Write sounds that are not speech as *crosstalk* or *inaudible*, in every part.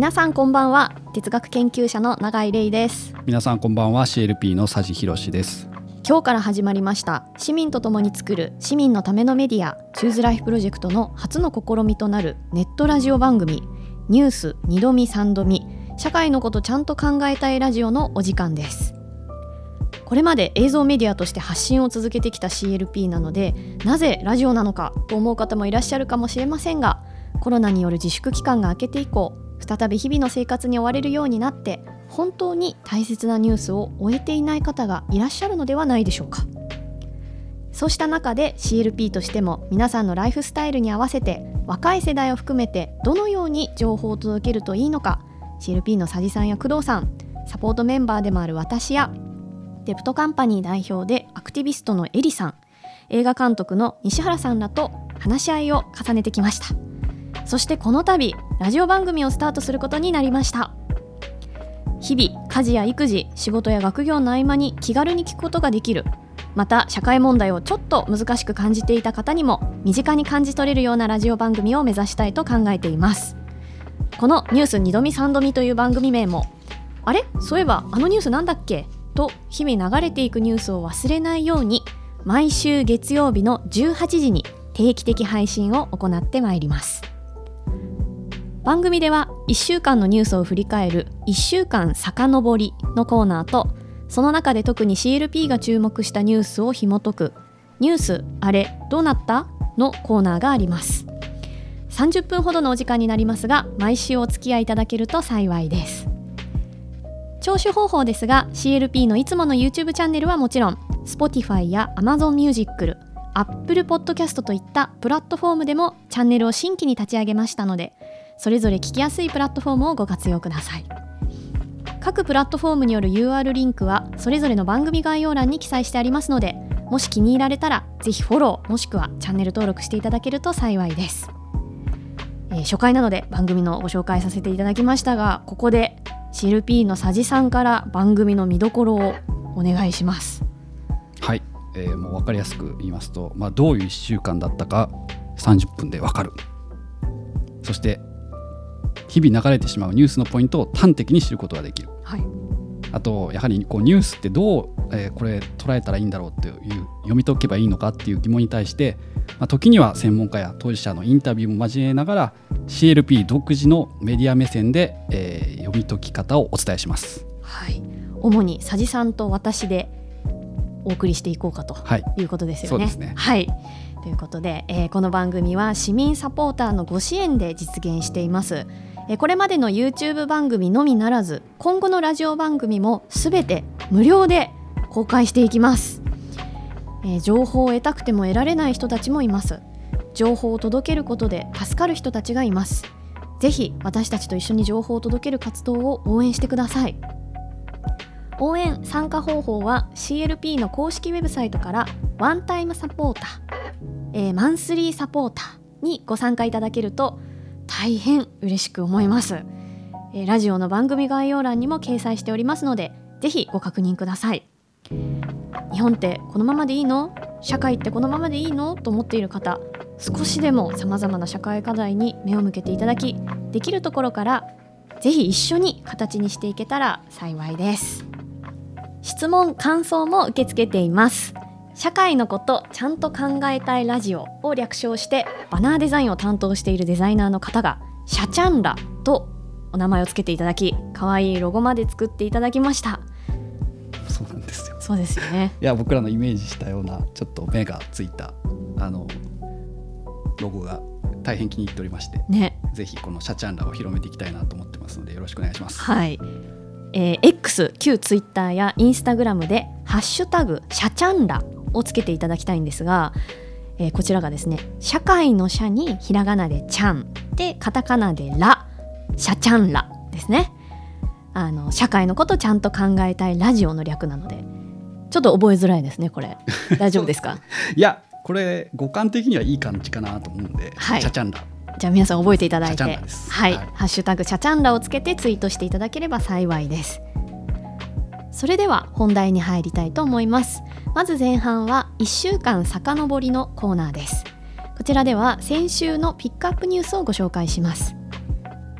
皆さんこんばんは。哲学研究者の永井玲です。皆さんこんばんは。CLP の佐治博です。今日から始まりました。市民と共に作る市民のためのメディアチューズライフプロジェクトの初の試みとなるネットラジオ番組ニュース2度見3度見社会のことちゃんと考えたいラジオのお時間です。これまで映像メディアとして発信を続けてきた CLP なのでなぜラジオなのかと思う方もいらっしゃるかもしれませんがコロナによる自粛期間が明けて以降再び日々の生活に追われるようになって本当に大切なニュースを終えていない方がいらっしゃるのではないでしょうか。そうした中で CLP としても皆さんのライフスタイルに合わせて若い世代を含めてどのように情報を届けるといいのか CLP の佐治さんや工藤さんサポートメンバーでもある私やデプトカンパニー代表でアクティビストのエリさん映画監督の西原さんらと話し合いを重ねてきました。そしてこの度ラジオ番組をスタートすることになりました。日々家事や育児仕事や学業の合間に気軽に聞くことができる。また社会問題をちょっと難しく感じていた方にも身近に感じ取れるようなラジオ番組を目指したいと考えています。この「ニュース2度見3度見」という番組名もあれ？そういえばあのニュースなんだっけ？と日々流れていくニュースを忘れないように毎週月曜日の18時に定期的配信を行ってまいります。番組では1週間のニュースを振り返る1週間遡りのコーナーとその中で特に CLP が注目したニュースを紐解くニュースあれどうなった？のコーナーがあります。30分ほどのお時間になりますが毎週お付き合いいただけると幸いです。聴取方法ですが CLP のいつもの YouTube チャンネルはもちろん Spotify や Amazon Music、Apple Podcast といったプラットフォームでもチャンネルを新規に立ち上げましたのでそれぞれ聞きやすいプラットフォームをご活用ください。各プラットフォームによる UR リンクはそれぞれの番組概要欄に記載してありますのでもし気に入られたらぜひフォローもしくはチャンネル登録していただけると幸いです、えー、初回なので番組のご紹介させていただきましたがここで CLP の佐治さんから番組の見どころをお願いします。はい、えー、もう分かりやすく言いますと、まあ、どういう1週間だったか30分で分かる。そして日々流れてしまうニュースのポイントを端的に知ることができる、はい、あとやはりこうニュースってどう、えー、これ捉えたらいいんだろうっていう読み解けばいいのかっていう疑問に対して、まあ、時には専門家や当事者のインタビューも交えながら CLP 独自のメディア目線で、えー、読み解き方をお伝えします。はい、主に佐治さんと私でお送りしていこうかということですよね。はい、ねはいということで、えー、この番組は市民サポーターのご支援で実現しています。これまでの YouTube 番組のみならず今後のラジオ番組もすべて無料で公開していきます、えー、情報を得たくても得られない人たちもいます。情報を届けることで助かる人たちがいます。ぜひ私たちと一緒に情報を届ける活動を応援してください。応援参加方法は CLP の公式ウェブサイトからワンタイムサポーター、えー、マンスリーサポーターにご参加いただけると大変嬉しく思います、え、ラジオの番組概要欄にも掲載しておりますのでぜひご確認ください。日本ってこのままでいいの？社会ってこのままでいいの？と思っている方少しでもさまざまな社会課題に目を向けていただきできるところからぜひ一緒に形にしていけたら幸いです。質問感想も受け付けています。社会のことちゃんと考えたいラジオを略称してバナーデザインを担当しているデザイナーの方がシャチャンラとお名前をつけていただき可愛いロゴまで作っていただきました。そうなんですよそうですよね。いや僕らのイメージしたようなちょっと目がついたあのロゴが大変気に入っておりまして、ね、ぜひこのシャチャンラを広めていきたいなと思ってますのでよろしくお願いします。はい。えー、X 旧ツイッターやインスタグラムで「ハッシュタグシャチャンラ」をつけていただきたいんですが、えー、こちらがですね社会の社にひらがなでちゃんでカタカナでら社ちゃんらですね。あの社会のことちゃんと考えたいラジオの略なのでちょっと覚えづらいですねこれ。大丈夫ですか？*laughs* いやこれ五感的にはいい感じかなと思うんで、はい、チャチャンラじゃあ皆さん覚えていただいて、はい、はい、ハッシュタグチャチャンラをつけてツイートしていただければ幸いです。それでは本題に入りたいと思いますまず前半は1週間遡りのコーナーですこちらでは先週のピックアップニュースをご紹介します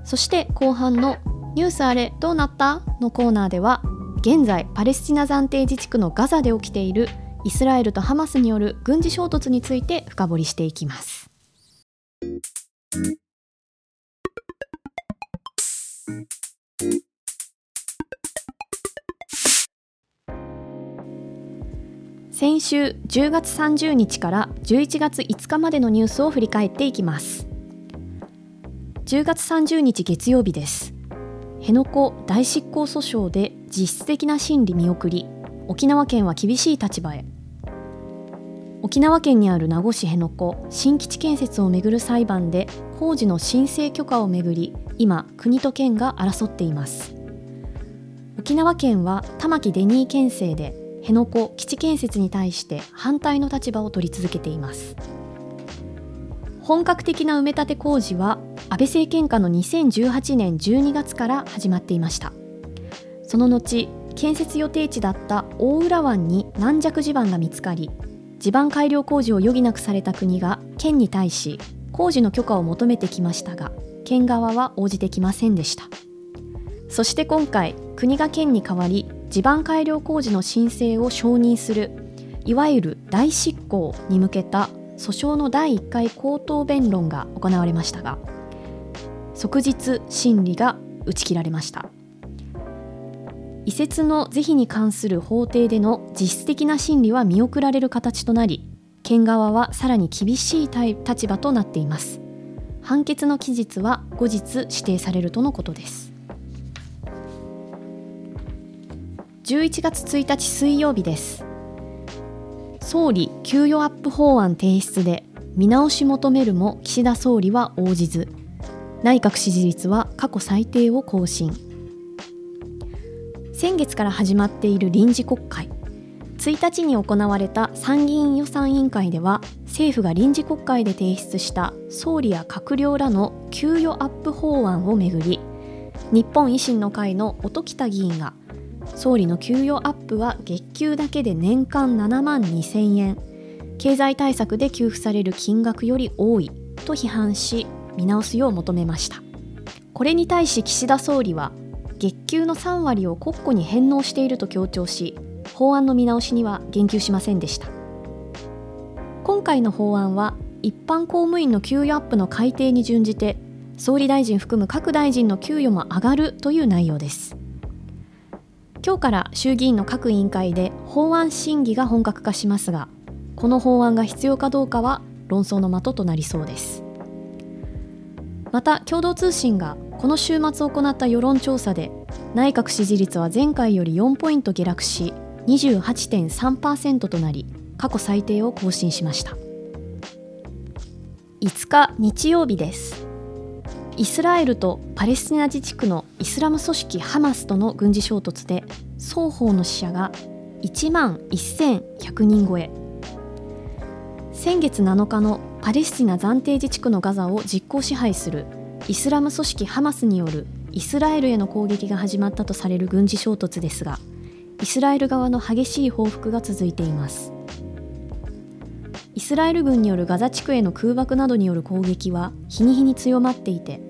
そして後半の「ニュースあれどうなった?」のコーナーでは現在パレスチナ暫定自治区のガザで起きているイスラエルとハマスによる軍事衝突について深掘りしていきます。先週10月30日から11月5日までのニュースを振り返っていきます。10月30日月曜日です。辺野古大執行訴訟で実質的な審理見送り沖縄県は厳しい立場へ。沖縄県にある名護市辺野古新基地建設をめぐる裁判で工事の申請許可をめぐり今国と県が争っています。沖縄県は玉城デニー県政で辺野古基地建設に対して反対の立場を取り続けています。本格的な埋め立て工事は安倍政権下の2018年12月から始まっていました。その後建設予定地だった大浦湾に軟弱地盤が見つかり地盤改良工事を余儀なくされた国が県に対し工事の許可を求めてきましたが県側は応じてきませんでした。そして今回国が県に代わり地盤改良工事の申請を承認するいわゆる大執行に向けた訴訟の第1回口頭弁論が行われましたが即日審理が打ち切られました。移設の是非に関する法廷での実質的な審理は見送られる形となり県側はさらに厳しい立場となっています。判決の期日は後日指定されるとのことです。11月1日水曜日です。総理給与アップ法案提出で見直し求めるも岸田総理は応じず内閣支持率は過去最低を更新。先月から始まっている臨時国会1日に行われた参議院予算委員会では政府が臨時国会で提出した総理や閣僚らの給与アップ法案をめぐり日本維新の会の音喜多議員が総理の給与アップは月給だけで年間7万2000円。経済対策で給付される金額より多いと批判し見直すよう求めました。これに対し岸田総理は月給の3割を国庫に返納していると強調し法案の見直しには言及しませんでした。今回の法案は一般公務員の給与アップの改定に準じて総理大臣含む各大臣の給与も上がるという内容です。今日から衆議院の各委員会で法案審議が本格化しますがこの法案が必要かどうかは論争の的となりそうです。また共同通信がこの週末行った世論調査で内閣支持率は前回より4ポイント下落し28.3%となり過去最低を更新しました。5日日曜日です。イスラエルとパレスチナ自治区のイスラム組織ハマスとの軍事衝突で双方の死者が1万1100人超え。先月7日のパレスチナ暫定自治区のガザを実効支配するイスラム組織ハマスによるイスラエルへの攻撃が始まったとされる軍事衝突ですがイスラエル側の激しい報復が続いています。イスラエル軍によるガザ地区への空爆などによる攻撃は日に日に強まっていて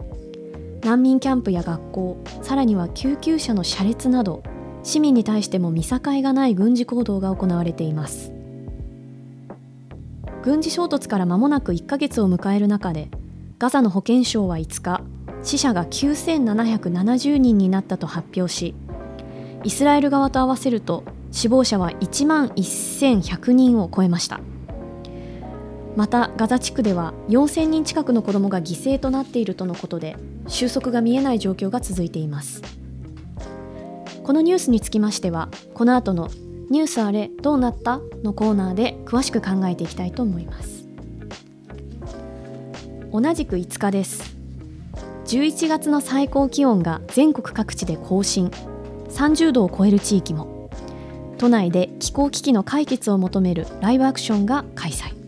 難民キャンプや学校さらには救急車の車列など市民に対しても見境がない軍事行動が行われています。軍事衝突から間もなく1ヶ月を迎える中でガザの保健省は5日死者が9770人になったと発表しイスラエル側と合わせると死亡者は1万1100人を超えました。またガザ地区では4000人近くの子どもが犠牲となっているとのことで収束が見えない状況が続いています。このニュースにつきましてはこの後の「ニュースあれどうなった?」のコーナーで詳しく考えていきたいと思います。同じく5日です。11月の最高気温が全国各地で更新。30度を超える地域も。都内で気候危機の解決を求めるライブアクションが開催。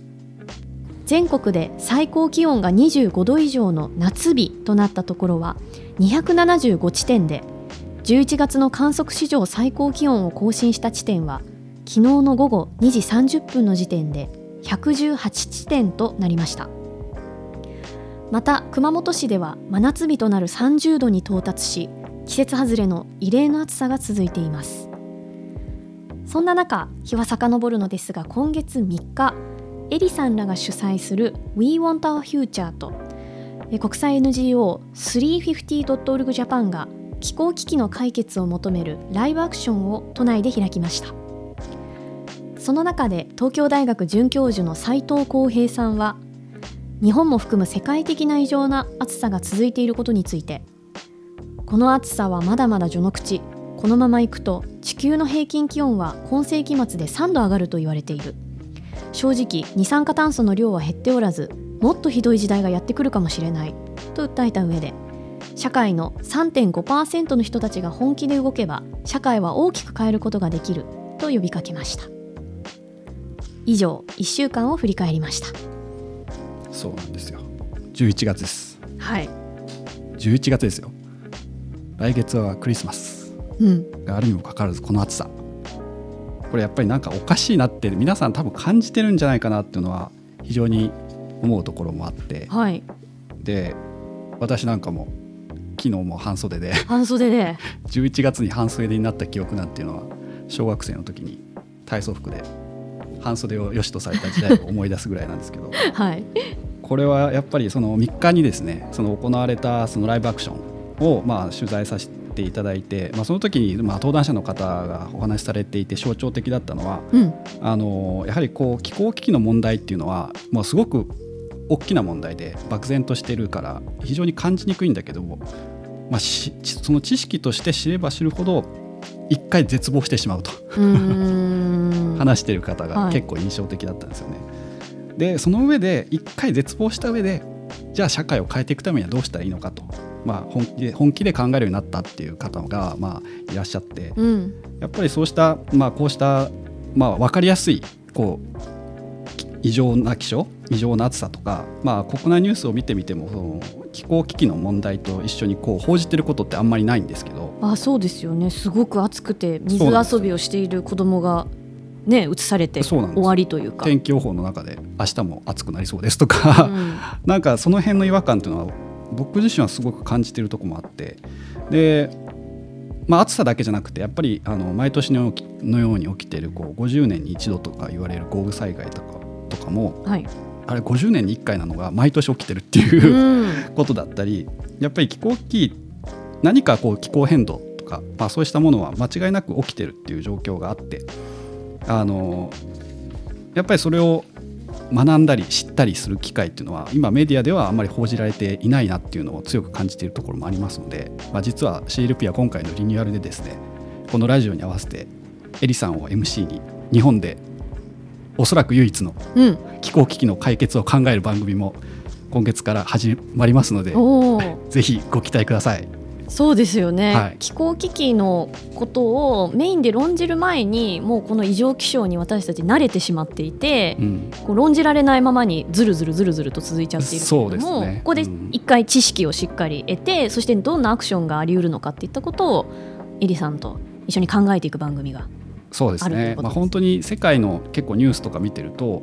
全国で最高気温が25度以上の夏日となったところは275地点で11月の観測史上最高気温を更新した地点は昨日の午後2時30分の時点で118地点となりました。また熊本市では真夏日となる30度に到達し季節外れの異例の暑さが続いています。そんな中日は遡るのですが今月3日エリさんらが主催する We Want Our Future と国際 NGO350.org Japan が気候危機の解決を求めるライブアクションを都内で開きました。その中で東京大学准教授の斉藤浩平さんは日本も含む世界的な異常な暑さが続いていることについてこの暑さはまだまだ序の口このままいくと地球の平均気温は今世紀末で3度上がると言われている。正直二酸化炭素の量は減っておらずもっとひどい時代がやってくるかもしれないと訴えた上で社会の3.5%の人たちが本気で動けば社会は大きく変えることができると呼びかけました。以上1週間を振り返りました。そうなんですよ。11月です。はい。11月ですよ。来月はクリスマスうん。があるにもかかわらずこの暑さこれやっぱりなんかおかしいなって皆さん多分感じてるんじゃないかなっていうのは非常に思うところもあって。はい。で私なんかも昨日も半袖で。半袖で。*laughs* 11月に半袖になった記憶なんていうのは小学生の時に体操服で半袖を良しとされた時代を思い出すぐらいなんですけど。*laughs* はい。これはやっぱりその3日にですねその行われたそのライブアクションをまあ取材させていただいて、まあ、その時にまあ登壇者の方がお話しされていて象徴的だったのはうん。あのやはりこう気候危機の問題っていうのはもうすごく大きな問題で漠然としてるから非常に感じにくいんだけども、まあ、しその知識として知れば知るほど一回絶望してしまうと。*laughs* 話してる方はい。が結構印象的だったんですよね。でその上で一回絶望した上でじゃあ社会を変えていくためにはどうしたらいいのかと、まあ、本気で本気で考えるようになったっていう方が、まあ、いらっしゃってうん。やっぱりそうした、まあ、こうした、まあ、分かりやすいこうき異常な気象異常な暑さとか、まあ、国内ニュースを見てみてもその気候危機の問題と一緒にこう報じてることってあんまりないんですけどあそうですよね。すごく暑くて水遊びをしている子供がね映されて終わりというか。天気予報の中で明日も暑くなりそうですとか、うん。*laughs* なんかその辺の違和感というのは僕自身はすごく感じてるところもあってで、まあ、暑さだけじゃなくてやっぱりあの毎年のように起きているこう50年に一度とか言われる豪雨災害とかとかもはい。あれ50年に1回なのが毎年起きてるっていうう、ん。*laughs* ことだったりやっぱり気候危機何かこう気候変動とか、まあ、そうしたものは間違いなく起きてるっていう状況があってあのやっぱりそれを学んだり知ったりする機会っていうのは今メディアではあんまり報じられていないなっていうのを強く感じているところもありますので、まあ、実は CLP は今回のリニューアルでですねこのラジオに合わせてエリさんを MC に日本でおそらく唯一のうん気候危機の解決を考える番組も今月から始まりますのでぜひご期待ください。そうですよね、はい。気候危機のことをメインで論じる前にもうこの異常気象に私たち慣れてしまっていて、うん。こう論じられないままにずるずるずるずると続いちゃっているけれども、ね。ここでうん。一回知識をしっかり得て、そしてどんなアクションがあり得るのかっていったことをエリさんと一緒に考えていく番組がそうですね。まあ、本当に世界の結構ニュースとか見てると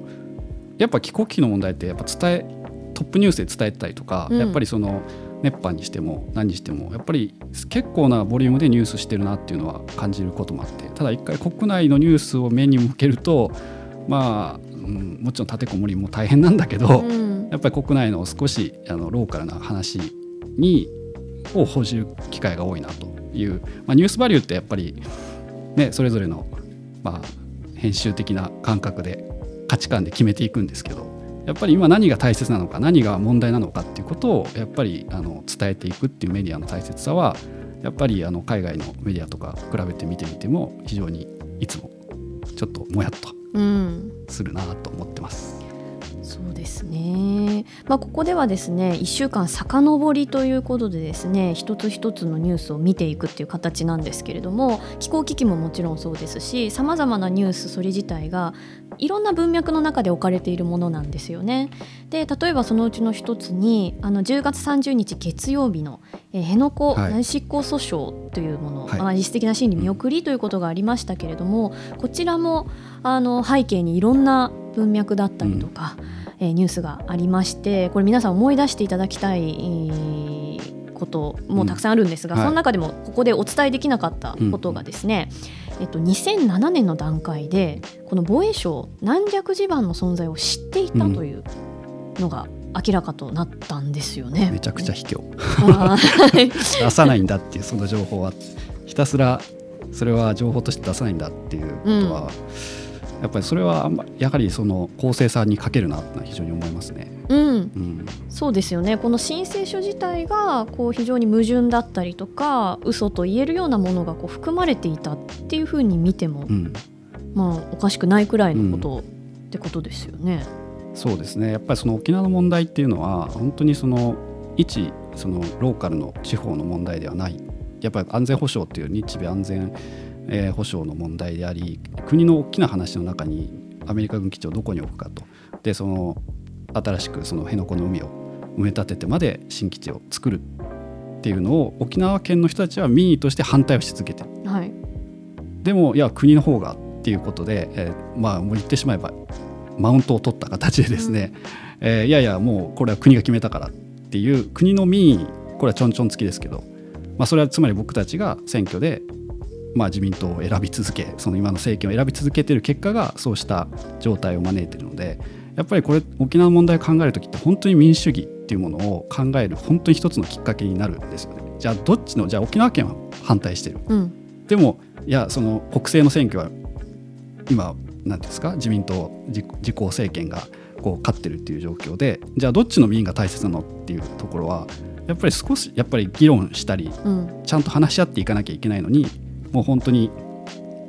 やっぱ気候危機の問題ってやっぱ伝えトップニュースで伝えてたりとか、うん。やっぱりその熱波にしても何にしてもやっぱり結構なボリュームでニュースしてるなっていうのは感じることもあってただ一回国内のニュースを目に向けるとまあ、うん、もちろん立てこもりも大変なんだけど、うん。やっぱり国内の少しあのローカルな話にを報じる機会が多いなという、まあ、ニュースバリューってやっぱり、ね、それぞれの、まあ、編集的な感覚で価値観で決めていくんですけどやっぱり今何が大切なのか何が問題なのかっていうことをやっぱりあの伝えていくっていうメディアの大切さはやっぱりあの海外のメディアとか比べて見てみても非常にいつもちょっともやっとうんするなと思ってます。そうですね、まあ、ここではですね1週間遡りということでですね一つ一つのニュースを見ていくっていう形なんですけれども気候危機ももちろんそうですしさまざまなニュースそれ自体がいろんな文脈の中で置かれているものなんですよね。で例えばそのうちの一つにあの10月30日月曜日の、えー辺野古はい。内執行訴訟というもの、はい。まあ、実質的な審理見送りということがありましたけれども、こちらもあの背景にいろんな文脈だったりとか、えーニュースがありましてこれ皆さん思い出していただきたい、えーこともたくさんあるんですが、うん。はい。その中でもここでお伝えできなかったことがですね、えっと、2007年の段階でこの防衛省軟弱地盤の存在を知っていたというのが明らかとなったんですよね。めちゃくちゃ卑怯。出さないんだっていうその情報は。ひたすらそれは情報として出さないんだっていうことは、やっぱりそれはあんまやはりその公正さに欠けるなってのは非常に思いますね。うん、うん、そうですよね。この申請書自体がこう非常に矛盾だったりとか嘘と言えるようなものがこう含まれていたっていうふうに見ても、うん、まあ、おかしくないくらいのこと、ってことですよね。そうですね。やっぱりその沖縄の問題っていうのは本当にその一そのローカルの地方の問題ではない。やっぱり安全保障っていう日米安全、えー保障の問題であり国の大きな話の中にアメリカ軍基地をどこに置くかと。でその新しくその辺野古の海を埋め立ててまで新基地を作るっていうのを沖縄県の人たちは民意として反対をし続けてる。はい、でもいや国の方がっていうことで、えーまあもう言ってしまえばマウントを取った形でですね、えーいやいやもうこれは国が決めたからっていう国の民意これはちょんちょん付きですけど、まあ、それはつまり僕たちが選挙で、まあ、自民党を選び続けその今の政権を選び続けている結果がそうした状態を招いているのでやっぱりこれ沖縄の問題を考える時って本当に民主主義っていうものを考える本当に一つのきっかけになるんですよね。じゃあどっちのじゃあ沖縄県は反対してる？うん。でもいやその国政の選挙は今何ですか？自民党自自公政権がこう勝ってるっていう状況でじゃあどっちの民意が大切なのっていうところはやっぱり少しやっぱり議論したりうん。ちゃんと話し合っていかなきゃいけないのにもう本当に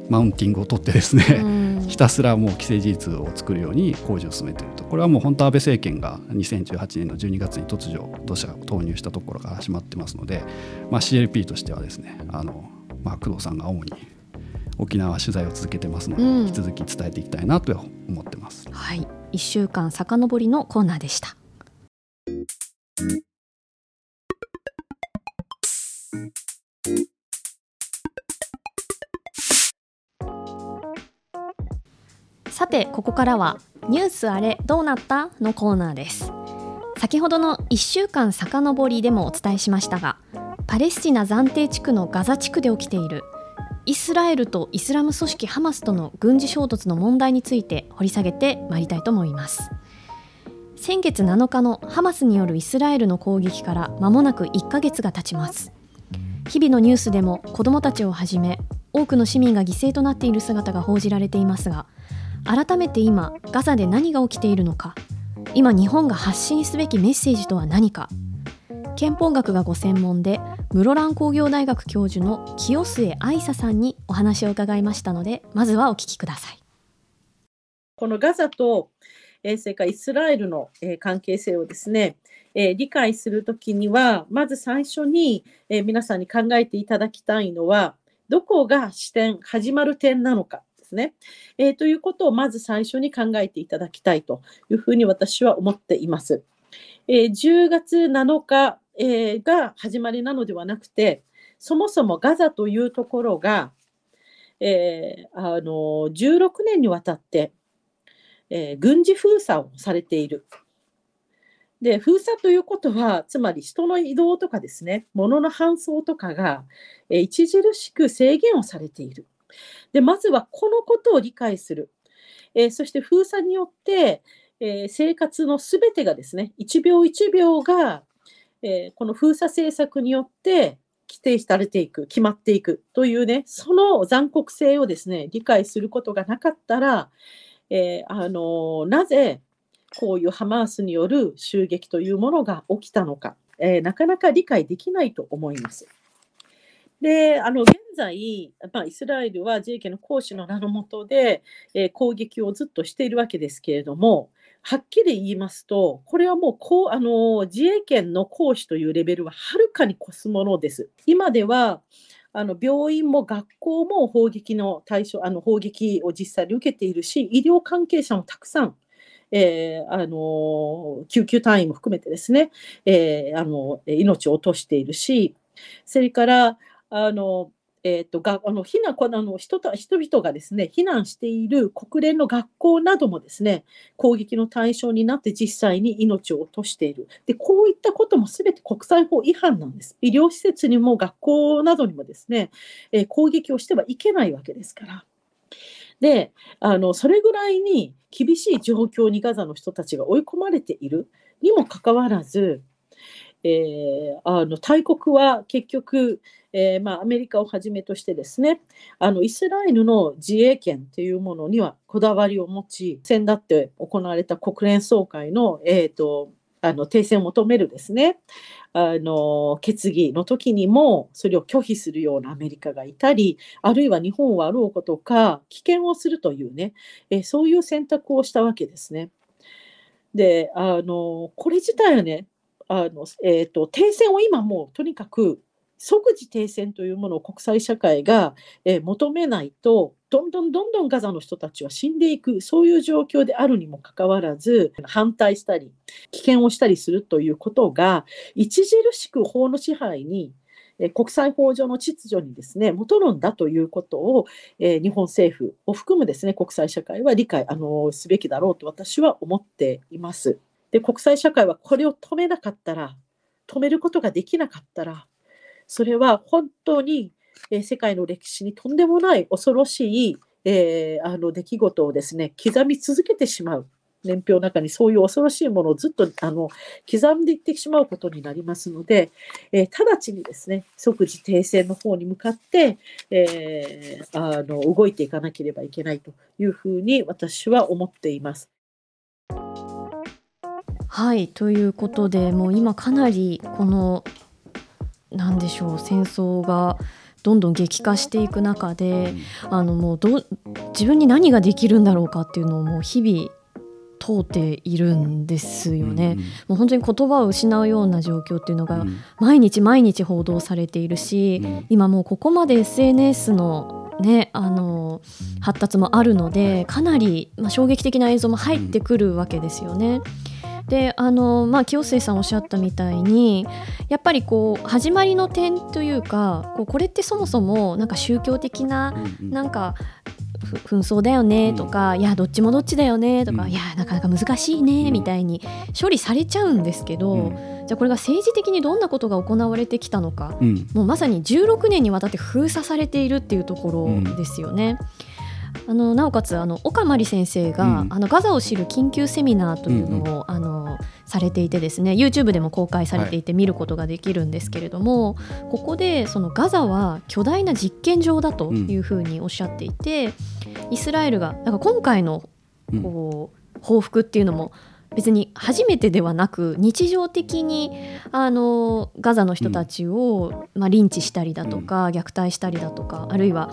マウンティングを取ってですね、うん *laughs* ひたすらもう既成事実を作るように工事を進めているとこれはもう本当安倍政権が2018年の12月に突如土砂を投入したところから始まってますので、まあ、CLP としてはですねあの、まあ、工藤さんが主に沖縄取材を続けてますので、うん引き続き伝えていきたいなと思ってます。はい、1週間遡りのコーナーでした。てここからは「ニュースあれどうなった?」のコーナーです。先ほどの1週間遡りでもお伝えしましたがパレスチナ暫定地区のガザ地区で起きているイスラエルとイスラム組織ハマスとの軍事衝突の問題について掘り下げてまいりたいと思います。先月7日のハマスによるイスラエルの攻撃から間もなく1ヶ月が経ちます。日々のニュースでも子どもたちをはじめ多くの市民が犠牲となっている姿が報じられていますが改めて今ガザで何が起きているのか。今日本が発信すべきメッセージとは何か。憲法学がご専門で室蘭工業大学教授の清末愛沙さんにお話を伺いましたのでまずはお聞きください。このガザと、えーそれからイスラエルの、えー関係性をですね、えー理解するときには、まず最初に、えー皆さんに考えていただきたいのは、どこが視点、始まる点なのか。ですね。えーということをまず最初に考えていただきたいというふうに私は思っています。えー10月7日、えーが始まりなのではなくて、そもそもガザというところが、えーあの16年にわたって、えー軍事封鎖をされている。で、封鎖ということは、つまり人の移動とかですね、物の搬送とかが、えー著しく制限をされている。で、まずはこのことを理解する。えーそして封鎖によって、えー生活のすべてがですね、1秒1秒が、えーこの封鎖政策によって規定されていく、決まっていくというね、その残酷性をですね、理解することがなかったら、えーあのなぜこういうハマースによる襲撃というものが起きたのか、えーなかなか理解できないと思います。で、あの現在、まあ、イスラエルは自衛権の行使の名のもとで、えー攻撃をずっとしているわけですけれども、はっきり言いますと、これはもうこうあの自衛権の行使というレベルははるかに越すものです。今ではあの病院も学校も砲撃の対象、あの砲撃を実際に受けているし、医療関係者もたくさん、えーあの救急隊員も含めてですね、えーあの命を落としているし、それからあのえーと、があの避難このあの人た人々がですね避難している国連の学校などもですね攻撃の対象になって実際に命を落としている。でこういったことも全て国際法違反なんです。医療施設にも学校などにもですね、えー、攻撃をしてはいけないわけですから。であのそれぐらいに厳しい状況にガザの人たちが追い込まれているにもかかわらずえー、あの大国は結局、えー、まあ、アメリカをはじめとしてですねあのイスラエルの自衛権というものにはこだわりを持ち先だって行われた国連総会の,、えーと、あの停戦を求めるですねあの決議の時にもそれを拒否するようなアメリカがいたりあるいは日本はあろうことか棄権をするというね、えそういう選択をしたわけですね。であのこれ自体はねあの、えーと、停戦を今もうとにかく即時停戦というものを国際社会が、えー、求めないとどんどんどんどんガザの人たちは死んでいくそういう状況であるにもかかわらず反対したり危険をしたりするということが著しく法の支配に国際法上の秩序にですね、戻るんだということを、えー、日本政府を含むですね、国際社会は理解あのすべきだろうと私は思っています。で、国際社会はこれを止めなかったら、止めることができなかったら、それは本当に、え、世界の歴史にとんでもない恐ろしい、えー、あの出来事をですね、刻み続けてしまう。年表の中にそういう恐ろしいものをずっとあの刻んでいってしまうことになりますので、えー、直ちにですね、即時停戦の方に向かって、えー、あの動いていかなければいけないというふうに私は思っています。はいということでもう今かなりこの何でしょう戦争がどんどん激化していく中で、あのもうど自分に何ができるんだろうかっていうのをもう日々問うているんですよね、うんもう本当に言葉を失うような状況っていうのが毎日毎日報道されているし、うん、今もうここまで SNS のね、あの発達もあるのでかなり、まあ、衝撃的な映像も入ってくるわけですよね。であの、まあ、清末さんおっしゃったみたいにやっぱりこう始まりの点というかこうこれってそもそもなんか宗教的な、なんか紛争だよねとか、うん、いやどっちもどっちだよねとか、うん、いやなかなか難しいねみたいに処理されちゃうんですけど、うん、じゃあこれが政治的にどんなことが行われてきたのか、もうまさに16年にわたって封鎖されているっていうところですよね。あのなおかつあの岡真理先生が、うん、あのガザを知る緊急セミナーというのを、うん、あのされていてですね YouTube でも公開されていて見ることができるんですけれども、はい、ここでそのガザは巨大な実験場だというふうにおっしゃっていて、うん、イスラエルがなんか今回のこう、報復っていうのも別に初めてではなく日常的にあのガザの人たちを、まあ、リンチしたりだとか、虐待したりだとかあるいは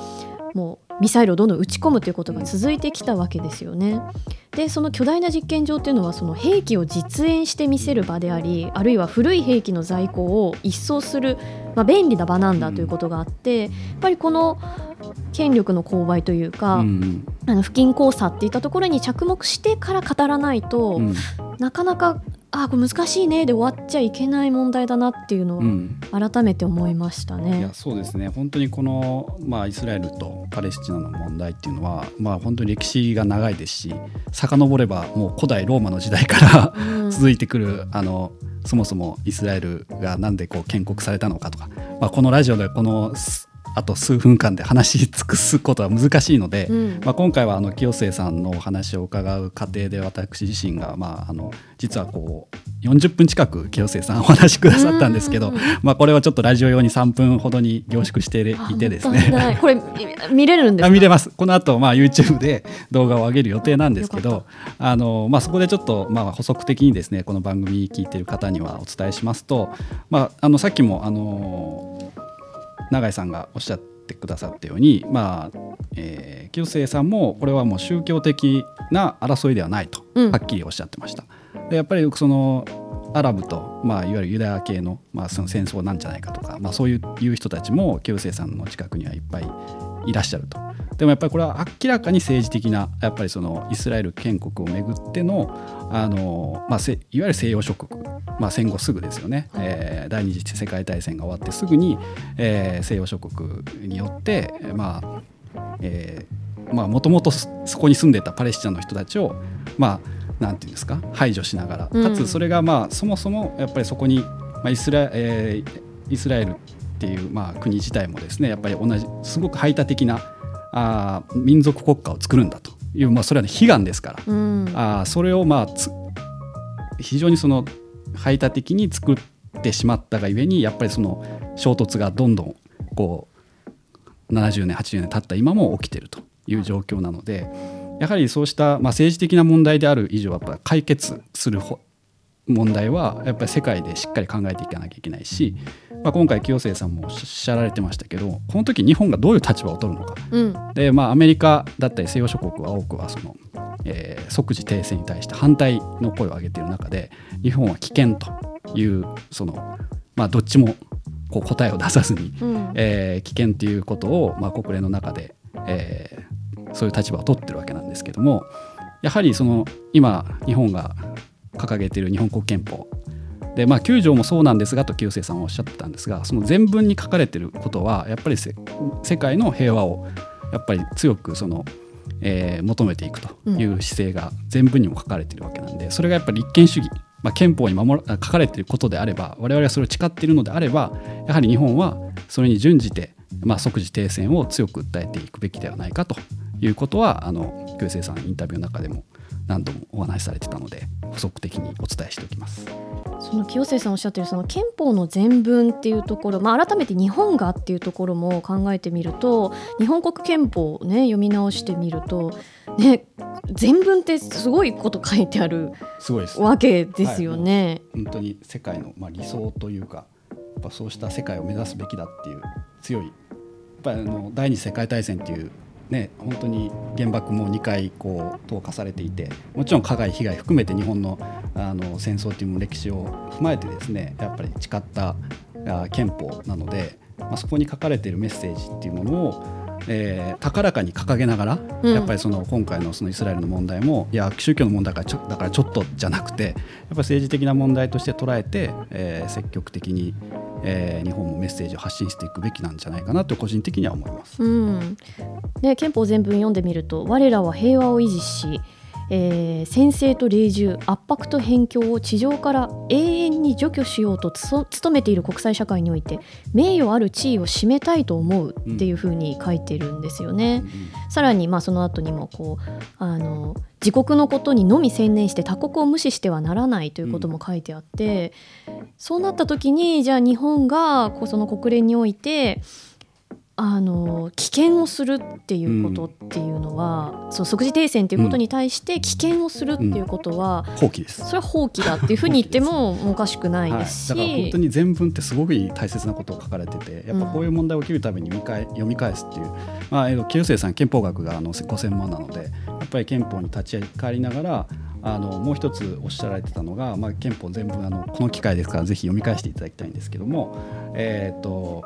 もうミサイルをどんどん撃ち込むということが続いてきたわけですよね。でその巨大な実験場っていうのはその兵器を実演して見せる場でありあるいは古い兵器の在庫を一掃する、まあ、便利な場なんだということがあってやっぱりこの権力の勾配というか、うん、あの付近交差っていったところに着目してから語らないと、うん、なかなかあこれ難しいねで終わっちゃいけない問題だなっていうのは改めて思いましたね。うん、いやそうですね。本当にこの、まあ、イスラエルとパレスチナの問題っていうのは、まあ、本当に歴史が長いですし遡ればもう古代ローマの時代から続いてくるあのそもそもイスラエルがなんでこう建国されたのかとか、まあ、このラジオでこのあと数分間で話し尽くすことは難しいので、うん、まあ、今回はあの清末さんのお話を伺う過程で私自身が、まあ、あの実はこう40分近く清末さんお話しくださったんですけど、*laughs* まあ、これはちょっとラジオ用に3分ほどに凝縮していてですね。*laughs* これ見れるんですか？見れます。この後まあ YouTube で動画を上げる予定なんですけどあの、まあ、そこでちょっとまあ補足的にですねこの番組聞いてる方にはお伝えしますと、まあ、あのさっきもあの永井さんがおっしゃってくださったように、まあえー、清末さんもこれはもう宗教的な争いではないとはっきりおっしゃってました。うん、でやっぱりそのアラブと、まあ、いわゆるユダヤ系の,、まあその戦争なんじゃないかとか、まあ、そういういう人たちも清末さんの近くにはいっぱいいらっしゃると。でもやっぱりこれは明らかに政治的なやっぱりそのイスラエル建国をめぐってのあの、まあ、せいわゆる西洋諸国、まあ、戦後すぐですよね、えー第二次世界大戦が終わってすぐに、えー西洋諸国によってまあえーまあもともとそそこに住んでたパレスチナの人たちをまあなんていうんですか排除しながらうん。かつそれがまあそもそもやっぱりそこに、まあ、イスラ、えーイスラエルっていうまあ国自体もですねやっぱり同じすごく排他的なあー民族国家を作るんだという、まあ、それは、ね、悲願ですから、うん。あーそれをまあつ非常にその排他的に作ってしまったがゆえにやっぱりその衝突がどんどんこう70年80年経った今も起きているという状況なのでやはりそうした、まあ、政治的な問題である以上はやっぱ解決するほ問題はやっぱり世界でしっかり考えていかなきゃいけないし、まあ、今回清瀬さんもおっしゃられてましたけどこの時日本がどういう立場を取るのか。うん。で、まあ、アメリカだったり西洋諸国は多くはその、えー即時停戦に対して反対の声を上げている中で日本は危険というその、まあ、どっちもこう答えを出さずに、うん。えー危険ということを、まあ、国連の中で、えーそういう立場を取ってるわけなんですけどもやはりその今日本が掲げている日本国憲法。でまあ9条もそうなんですがと清瀬さんはおっしゃってたんですがその全文に書かれていることはやっぱりせ世界の平和をやっぱり強くその、えー求めていくという姿勢が全文にも書かれているわけなんでそれがやっぱり立憲主義、まあ、憲法に守ら書かれていることであれば我々はそれを誓っているのであればやはり日本はそれに準じて、まあ、即時停戦を強く訴えていくべきではないかということはあの清瀬さんインタビューの中でも何度もお話しされてたので補足的にお伝えしておきます。その清瀬さんおっしゃってるその憲法の全文っていうところ、まあ、改めて日本がっていうところも考えてみると日本国憲法を、ね、読み直してみると、ね、全文ってすごいこと書いてあるすごいですわけですよね。本当に世界の、まあ、理想というかやっぱそうした世界を目指すべきだっていう強いやっぱりあの第二次世界大戦っていうね本当に原爆も2回こう投下されていてもちろん加害被害含めて日本のあの戦争という歴史を踏まえてですねやっぱり誓ったあ憲法なので、まあ、そこに書かれているメッセージっていうものをえー高らかに掲げながら、うん。やっぱりその今回のそのイスラエルの問題もいや宗教の問題だからちょだからちょっとじゃなくてやっぱ政治的な問題として捉えて、えー積極的に、えー日本もメッセージを発信していくべきなんじゃないかなと個人的には思います。うんで憲法全文読んでみると「我らは平和を維持し、えー先制と隷従圧迫と辺境を地上から永遠に除去しようと努めている国際社会において名誉ある地位を占めたいと思う」っていうふうに書いてるんですよね。さらにまあその後にもこうあの自国のことにのみ専念して他国を無視してはならないということも書いてあって、そうなった時にじゃあ日本がこうその国連においてあの危険をするっていうことっていうのは、そう即時停戦っていうことに対して危険をするっていうことは、放棄です。それは放棄だっていうふうに言ってもおかしくないはい、ですし、だから本当に全文ってすごく大切なことを書かれててやっぱこういう問題を起きるために見返読み返すっていう、まあ、えー清末さん憲法学があのご専門なのでやっぱり憲法に立ち返りながらあのもう一つおっしゃられてたのが、まあ、憲法全文あのこの機会ですからぜひ読み返していただきたいんですけども、えー、と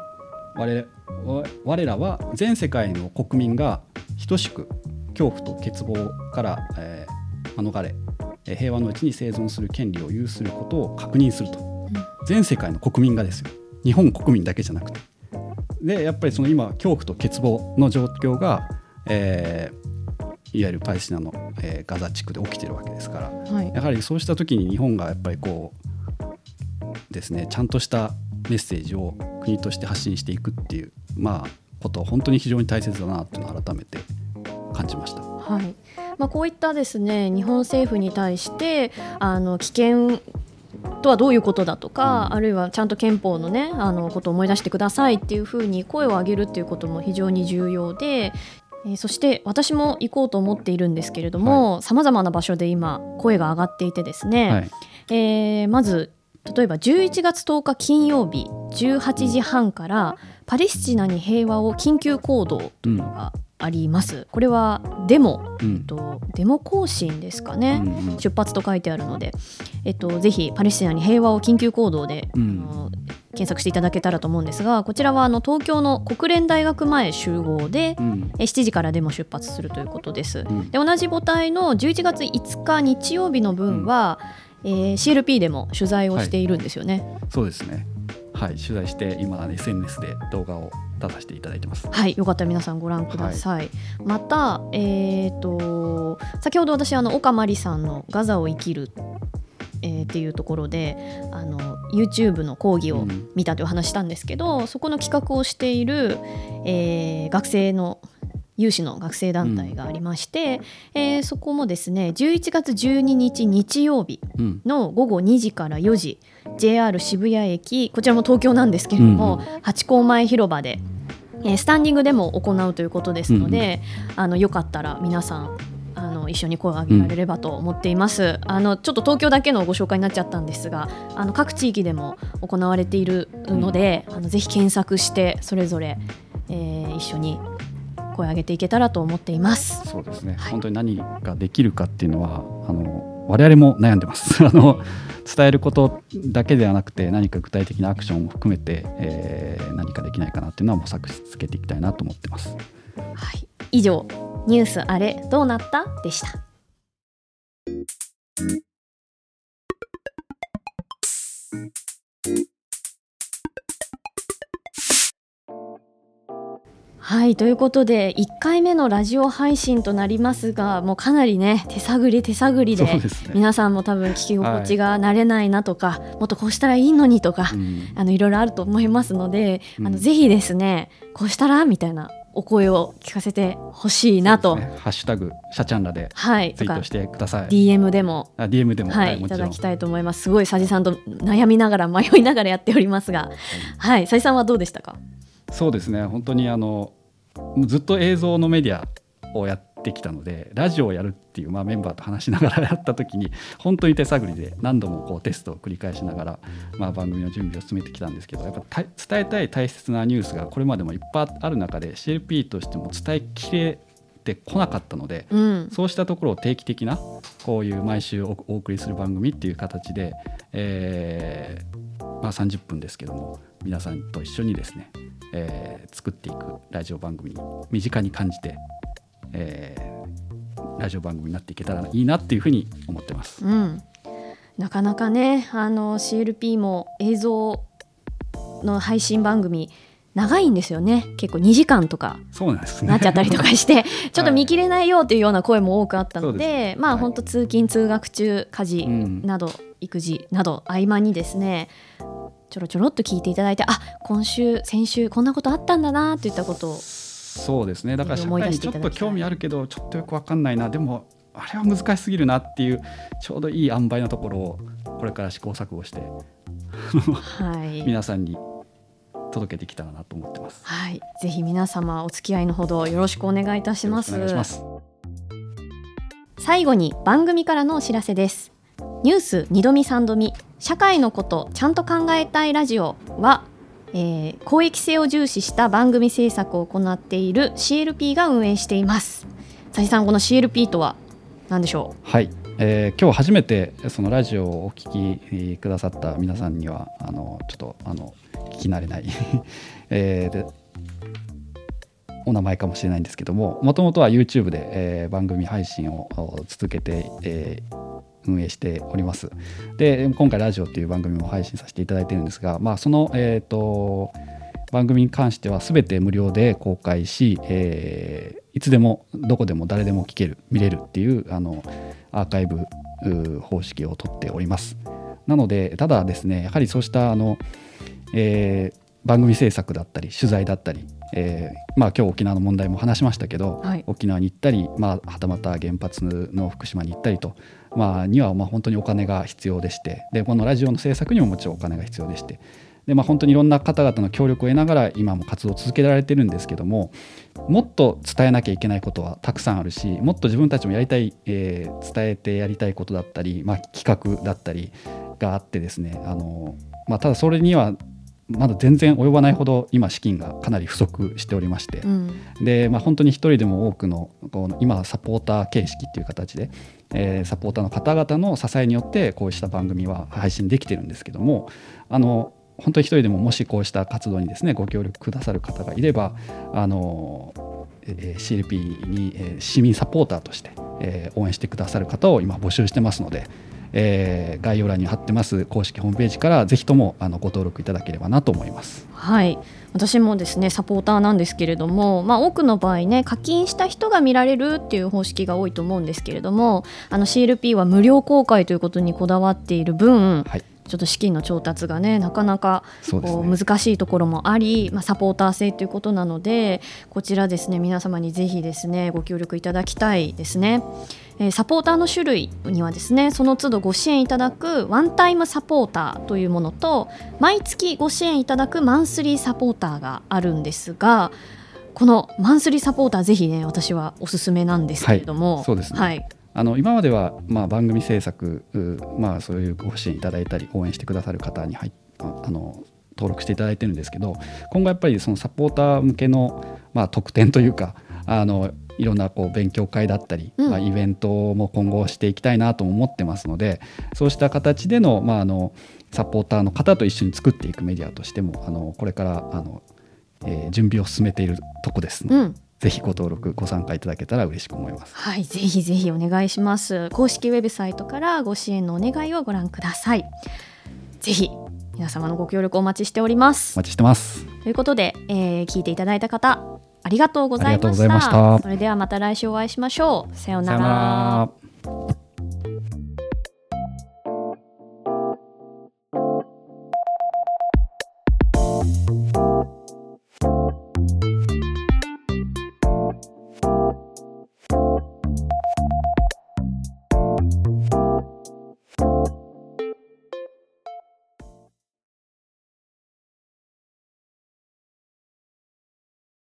我々我我らは全世界の国民が等しく恐怖と欠乏から、えー免れえー平和のうちに生存する権利を有することを確認すると、全世界の国民がですよ。日本国民だけじゃなくて。でやっぱりその今恐怖と欠乏の状況が、えーいわゆるパレスチナの、えーガザ地区で起きてるわけですから。はい。やはりそうした時に日本がやっぱりこうですねちゃんとしたメッセージを国として発信していくっていうまあことは本当に非常に大切だなというのを改めて感じました。はい。まあ、こういったですね日本政府に対してあの危険とはどういうことだとか、うん。あるいはちゃんと憲法のねあのことを思い出してくださいっていうふうに声を上げるっていうことも非常に重要で、えーそして私も行こうと思っているんですけれどもさまざまな場所で今声が上がっていてですね、はい。えーまず例えば11月10日金曜日18時半からパレスチナに平和を緊急行動うんがあります。これはデモ、うん。えっと、デモ行進ですかね、うん。うん出発と書いてあるので、えっと、ぜひパレスチナに平和を緊急行動で、うん。あの検索していただけたらと思うんですがこちらはあの東京の国連大学前集合で、うん。え7時からデモ出発するということです。うん。で同じ母体の11月5日日曜日の分は、えー CLP でも取材をしているんですよね。そうですねはい。取材して今 SNS で動画を出させていただいてます。はい、よかった。ら皆さんご覧ください。また、えー、と先ほど私あの岡真理さんの「ガザを生きる」えーっていうところであの YouTube の講義をうん。見たという話したんですけど、そこの企画をしている、えー学生の有志の学生団体がありまして、えーそこもですね11月12日日曜日うん。の午後2時から4時 JR 渋谷駅こちらも東京なんですけれども、うんハチ公前広場で、えースタンディングでも行うということですので、あのよかったら皆さんあの一緒に声を上げられればと思っています、あのちょっと東京だけのご紹介になっちゃったんですがあの各地域でも行われているので、あのぜひ検索してそれぞれ、えー一緒に声を上げていけたらと思っています。そうですね、はい。本当に何ができるかっていうのはあの我々も悩んでます。あの伝えることだけではなくて何か具体的なアクションも含めて、えー何かできないかなっていうのは模索し続けていきたいなと思ってます。はい、以上ニュースあれどうなったでした。はいということで1回目のラジオ配信となりますがもうかなりね手探り手探りでね、皆さんも多分聞き心地が慣れないなとか、もっとこうしたらいいのにとか、うん。あのいろいろあると思いますので、うん。あのぜひですねこうしたらみたいなお声を聞かせてほしいなと、ね。ハッシュタグシャチャンラでツイートしてください。DM でもあ DM でも、はい、いも。ちろんただきたいと思います。すごい佐治さんと悩みながら迷いながらやっておりますが。はい。佐治さんはどうでしたか？そうですね。本当にあのずっと映像のメディアをやってきたのでラジオをやるっていう、まあ、メンバーと話しながらやった時に *laughs* 本当に手探りで何度もこうテストを繰り返しながら、まあ、番組の準備を進めてきたんですけどやっぱた伝えたい大切なニュースがこれまでもいっぱいある中で CLP としても伝えきれてこなかったのでうん。そうしたところを定期的なこういう毎週おお送りする番組っていう形で、えーまあ、30分ですけども皆さんと一緒にですね、えー作っていくラジオ番組身近に感じて、えーラジオ番組になっていけたらいいなっていうふうに思ってます。うん、なかなかねあの CLP も映像の配信番組長いんですよね。結構2時間とかなっちゃったりとかして *laughs* ちょっと見切れないよっていうような声も多くあったので,、そうですまあはい。本当通勤通学中家事うん。など、育児など合間にですねちょろちょろっと聞いていただいてあ今週先週こんなことあったんだなといったことをそうですね。だから社会にちょっと興味あるけどちょっとよくわかんないな。でもあれは難しすぎるなっていうちょうどいい塩梅のところをこれから試行錯誤してはい、*laughs* 皆さんに届けてきたらなと思ってます。はい、ぜひ皆様お付き合いのほどよろしくお願いいたします。ます。最後に番組からのお知らせです。ニュース二度見三度見社会のことちゃんと考えたいラジオは、えー公益性を重視した番組制作を行っている CLP が運営しています。佐治さんこの CLP とは何でしょう？はい、えー今日初めてそのラジオをお聞きくださった皆さんにはあのちょっとあの聞き慣れない、*laughs* えーでお名前かもしれないんですけどももともとは YouTube で、えー番組配信を続けて、えー運営しておりますで今回ラジオっていう番組も配信させていただいてるんですが、まあ、その、えー、と番組に関しては全て無料で公開し、えーいつでもどこでも誰でも聞ける見れるっていうあのアーカイブ方式をとっております。なのでただですねやはりそうしたあの、えー番組制作だったり取材だったり、えーまあ、今日沖縄の問題も話しましたけど、はい沖縄に行ったり、まあ、はたまた原発の福島に行ったりと、まあ、にはまあ本当にお金が必要でして。でこのラジオの制作にももちろんお金が必要でして。で、まあ、本当にいろんな方々の協力を得ながら今も活動を続けられてるんですけどももっと伝えなきゃいけないことはたくさんあるしもっと自分たちもやりたい、えー伝えてやりたいことだったり、まあ、企画だったりがあってですねあの、まあ、ただそれにはまだ全然及ばないほど今資金がかなり不足しておりまして。う、うん。で、まあ、本当に一人でも多くのこの今サポーター形式っていう形で、えーサポーターの方々の支えによってこうした番組は配信できてるんですけどもあの本当に一人でももしこうした活動にですねご協力くださる方がいればあの、えー CLP に、えー市民サポーターとして、えー応援してくださる方を今募集してますので、えー概要欄に貼ってます公式ホームページからぜひともあのご登録いただければなと思います。はい私もですねサポーターなんですけれども、まあ、多くの場合ね課金した人が見られるっていう方式が多いと思うんですけれどもあの CLP は無料公開ということにこだわっている分はい、ちょっと資金の調達がねなかなかこうね。難しいところもあり、まあ、サポーター制ということなのでこちらですね皆様にぜひですねご協力いただきたいですね、えーサポーターの種類にはですねその都度ご支援いただくワンタイムサポーターというものと毎月ご支援いただくマンスリーサポーターがあるんですがこのマンスリーサポーターぜひね私はおすすめなんですけれども、はいそうですね。はい。あの今までは、まあ、番組制作、うまあ、そういうご支援いただいたり応援してくださる方に入あの登録していただいてるんですけど今後やっぱりそのサポーター向けの、まあ、特典というかあのいろんなこう勉強会だったり、うんまあ、イベントも今後していきたいなとも思ってますのでそうした形での,、まあ、あのサポーターの方と一緒に作っていくメディアとしてもあのこれからあの、えー準備を進めているとこですので、うんぜひご登録ご参加いただけたら嬉しく思います。はい、ぜひぜひお願いします。公式ウェブサイトからご支援のお願いをご覧ください。ぜひ皆様のご協力お待ちしております。お待ちしてます。ということで、えー聞いていただいた方ありがとうございました。それではまた来週お会いしましょう。さようなら。